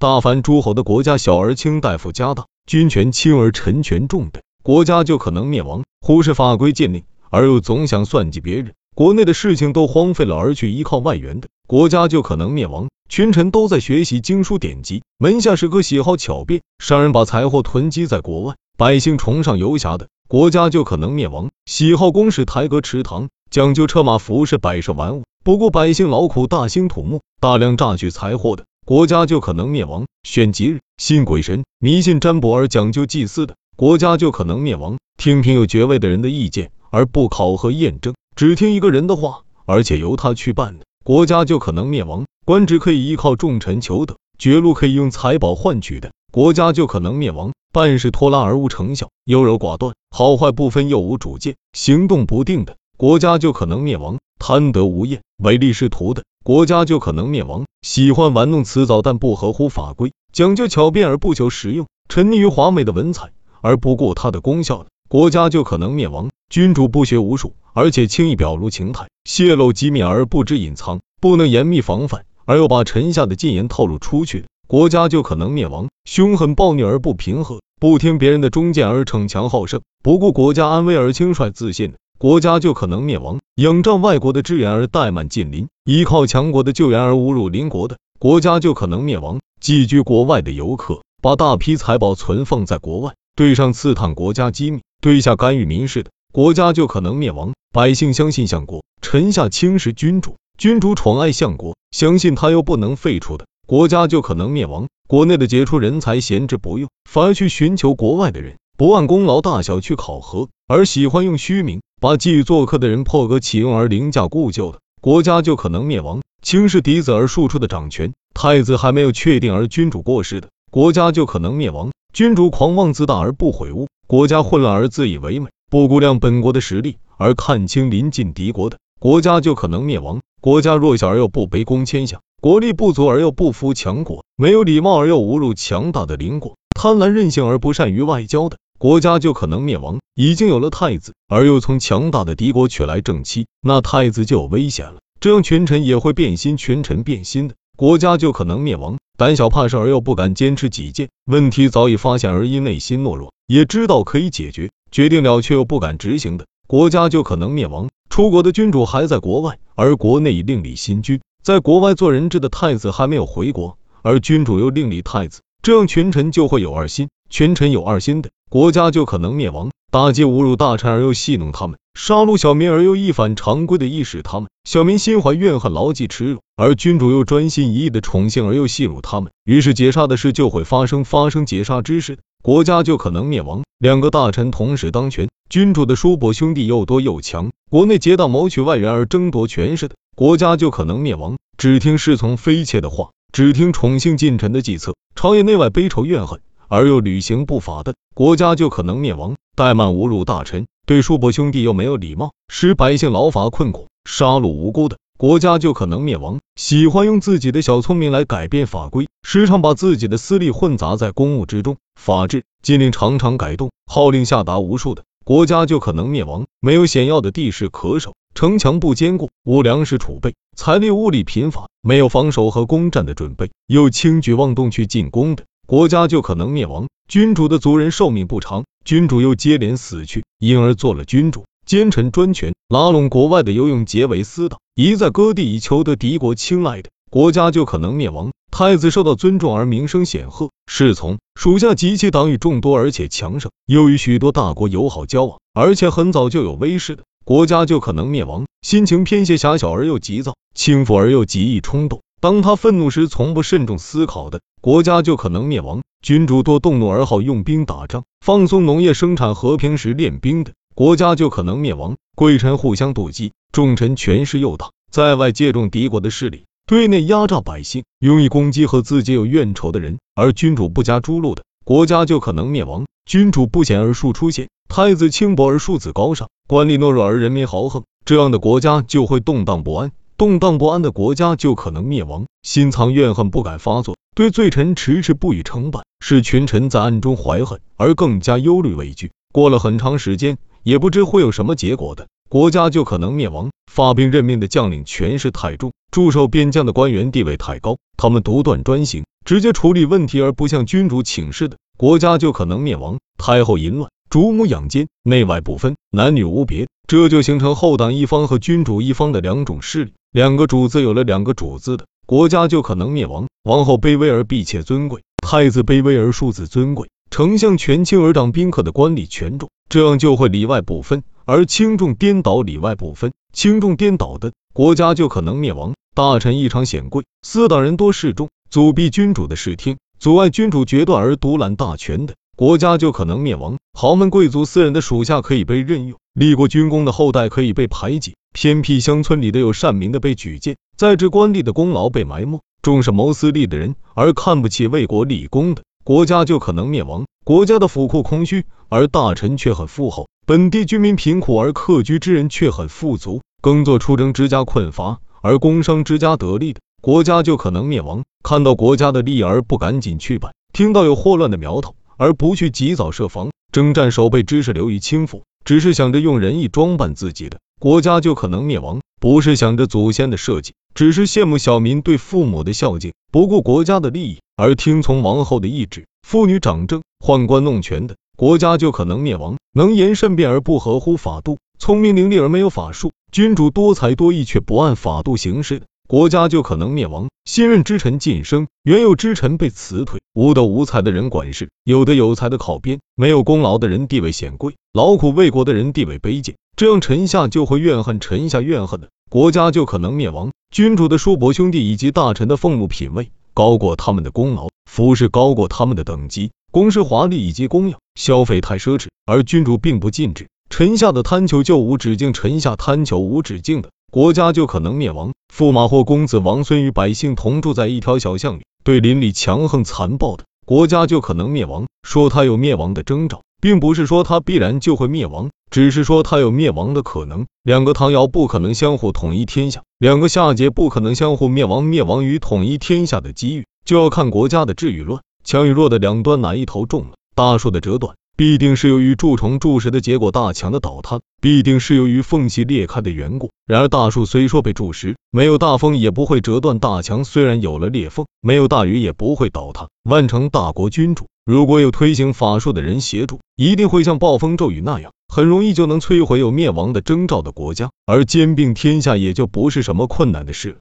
大凡诸侯的国家小而轻，大夫家大，君权轻而臣权重的国家就可能灭亡。忽视法规禁令，而又总想算计别人，国内的事情都荒废了而去依靠外援的国家就可能灭亡。群臣都在学习经书典籍，门下士可喜好巧辩，商人把财货囤积在国外，百姓崇尚游侠的国家就可能灭亡。喜好公事台阁池塘，讲究车马服饰摆设玩物，不顾百姓劳苦，大兴土木，大量榨取财货的。国家就可能灭亡，选吉日，信鬼神，迷信占卜而讲究祭祀的国家就可能灭亡。听凭有爵位的人的意见而不考核验证，只听一个人的话，而且由他去办的国家就可能灭亡。官职可以依靠重臣求得，爵禄可以用财宝换取的国家就可能灭亡。办事拖拉而无成效，优柔寡断，好坏不分又无主见，行动不定的国家就可能灭亡。贪得无厌，唯利是图的。国家就可能灭亡。喜欢玩弄辞藻但不合乎法规，讲究巧辩而不求实用，沉溺于华美的文采而不顾它的功效的国家就可能灭亡。君主不学无术，而且轻易表露情态，泄露机密而不知隐藏，不能严密防范而又把臣下的禁言透露出去，国家就可能灭亡。凶狠暴虐而不平和，不听别人的忠谏而逞强好胜，不顾国家安危而轻率自信。国家就可能灭亡，仰仗外国的支援而怠慢近邻，依靠强国的救援而侮辱邻国的国家就可能灭亡。寄居国外的游客把大批财宝存放在国外，对上刺探国家机密，对下干预民事的国家就可能灭亡。百姓相信相国，臣下轻视君主，君主宠爱相国，相信他又不能废除的国家就可能灭亡。国内的杰出人才闲置不用，反而去寻求国外的人，不按功劳大小去考核，而喜欢用虚名。把寄予做客的人破格启用而凌驾故旧的国家就可能灭亡；轻视嫡子而庶出的掌权，太子还没有确定而君主过世的国家就可能灭亡；君主狂妄自大而不悔悟，国家混乱而自以为美，不估量本国的实力而看清邻近敌国的国家就可能灭亡；国家弱小而又不卑躬谦下，国力不足而又不服强国，没有礼貌而又侮辱强大的邻国，贪婪任性而不善于外交的。国家就可能灭亡。已经有了太子，而又从强大的敌国娶来正妻，那太子就有危险了。这样群臣也会变心，群臣变心的国家就可能灭亡。胆小怕事而又不敢坚持己见，问题早已发现而因内心懦弱，也知道可以解决，决定了却又不敢执行的国家就可能灭亡。出国的君主还在国外，而国内已另立新君，在国外做人质的太子还没有回国，而君主又另立太子，这样群臣就会有二心。群臣有二心的国家就可能灭亡。打击侮辱大臣而又戏弄他们，杀戮小民而又一反常规的意使他们，小民心怀怨恨，牢记耻辱；而君主又专心一意的宠幸而又戏辱他们，于是劫杀的事就会发生，发生劫杀之事，国家就可能灭亡。两个大臣同时当权，君主的叔伯兄弟又多又强，国内结党谋取外援而争夺权势的国家就可能灭亡。只听侍从妃妾的话，只听宠幸近臣的计策，朝野内外悲仇怨恨。而又履行不法的国家就可能灭亡；怠慢侮辱大臣，对叔伯兄弟又没有礼貌，使百姓劳乏困苦，杀戮无辜的国家就可能灭亡；喜欢用自己的小聪明来改变法规，时常把自己的私利混杂在公务之中，法制禁令常常改动，号令下达无数的国家就可能灭亡；没有险要的地势可守，城墙不坚固，无粮食储备，财力物力贫乏，没有防守和攻占的准备，又轻举妄动去进攻的。国家就可能灭亡，君主的族人寿命不长，君主又接连死去，因而做了君主，奸臣专权，拉拢国外的游泳结为私党，一再割地以求得敌国青睐的国家就可能灭亡。太子受到尊重而名声显赫，侍从属下及其党羽众多而且强盛，又与许多大国友好交往，而且很早就有威势的国家就可能灭亡。心情偏狭狭小而又急躁，轻浮而又极易冲动。当他愤怒时，从不慎重思考的国家就可能灭亡；君主多动怒而好用兵打仗，放松农业生产，和平时练兵的国家就可能灭亡；贵臣互相妒忌，重臣权势又大，在外借重敌国的势力，对内压榨百姓，用以攻击和自己有怨仇的人，而君主不加诛戮的国家就可能灭亡；君主不显而庶出现，太子轻薄而庶子高尚，官吏懦弱而人民豪横，这样的国家就会动荡不安。动荡不安的国家就可能灭亡，心藏怨恨不敢发作，对罪臣迟迟不予惩办，使群臣在暗中怀恨而更加忧虑畏惧。过了很长时间，也不知会有什么结果的国家就可能灭亡。发兵任命的将领权势太重，驻守边疆的官员地位太高，他们独断专行，直接处理问题而不向君主请示的，国家就可能灭亡。太后淫乱，主母养奸，内外不分，男女无别，这就形成后党一方和君主一方的两种势力。两个主子有了两个主子的国家就可能灭亡。王后卑微而婢妾尊贵，太子卑微而庶子尊贵，丞相权轻而掌宾客的官吏权重，这样就会里外不分。而轻重颠倒，里外不分，轻重颠倒的国家就可能灭亡。大臣异常显贵，四党人多势众，阻逼君主的视听，阻碍君主决断而独揽大权的国家就可能灭亡。豪门贵族私人的属下可以被任用，立过军功的后代可以被排挤，偏僻乡村里的有善名的被举荐，在职官吏的功劳被埋没，重视谋私利的人而看不起为国立功的国家就可能灭亡。国家的府库空虚，而大臣却很富厚。本地居民贫苦而客居之人却很富足，耕作出征之家困乏，而工商之家得利的国家就可能灭亡。看到国家的利而不赶紧去办，听到有祸乱的苗头而不去及早设防，征战守备知识流于轻浮，只是想着用仁义装扮自己的国家就可能灭亡。不是想着祖先的设计，只是羡慕小民对父母的孝敬，不顾国家的利益而听从王后的意志，妇女掌政，宦官弄权的。国家就可能灭亡。能言善辩而不合乎法度，聪明伶俐而没有法术，君主多才多艺却不按法度行事的国家就可能灭亡。新任之臣晋升，原有之臣被辞退，无德无才的人管事，有德有才的考编，没有功劳的人地位显贵，劳苦为国的人地位卑贱，这样臣下就会怨恨，臣下怨恨的国家就可能灭亡。君主的叔伯兄弟以及大臣的俸禄品位高过他们的功劳，服饰高过他们的等级。宫室华丽以及供养消费太奢侈，而君主并不禁止。臣下的贪求就无止境，臣下贪求无止境的国家就可能灭亡。驸马或公子王孙与百姓同住在一条小巷里，对邻里强横残暴的国家就可能灭亡。说他有灭亡的征兆，并不是说他必然就会灭亡，只是说他有灭亡的可能。两个唐尧不可能相互统一天下，两个夏桀不可能相互灭亡。灭亡与统一天下的机遇，就要看国家的治与乱。强与弱的两端哪一头重了？大树的折断必定是由于蛀虫蛀食的结果，大墙的倒塌必定是由于缝隙裂开的缘故。然而大树虽说被蛀食，没有大风也不会折断；大墙虽然有了裂缝，没有大雨也不会倒塌。万城大国君主，如果有推行法术的人协助，一定会像暴风骤雨那样，很容易就能摧毁有灭亡的征兆的国家，而兼并天下也就不是什么困难的事了。